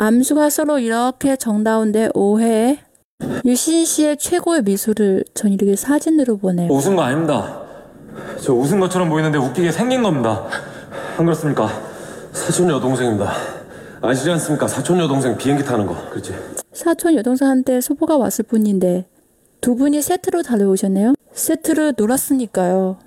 암수가 서로 이렇게 정다운데 오해. 유신 씨의 최고의 미소를 전 이렇게 사진으로 보내요. 웃은 거 아닙니다. 저 웃은 것처럼 보이는데 웃기게 생긴 겁니다. 안 그렇습니까? 사촌 여동생입니다. 아시지 않습니까? 사촌 여동생 비행기 타는 거. 그렇지? 사촌 여동생한테 소보가 왔을 뿐인데 두 분이 세트로 달려오셨네요. 세트로 놀았으니까요.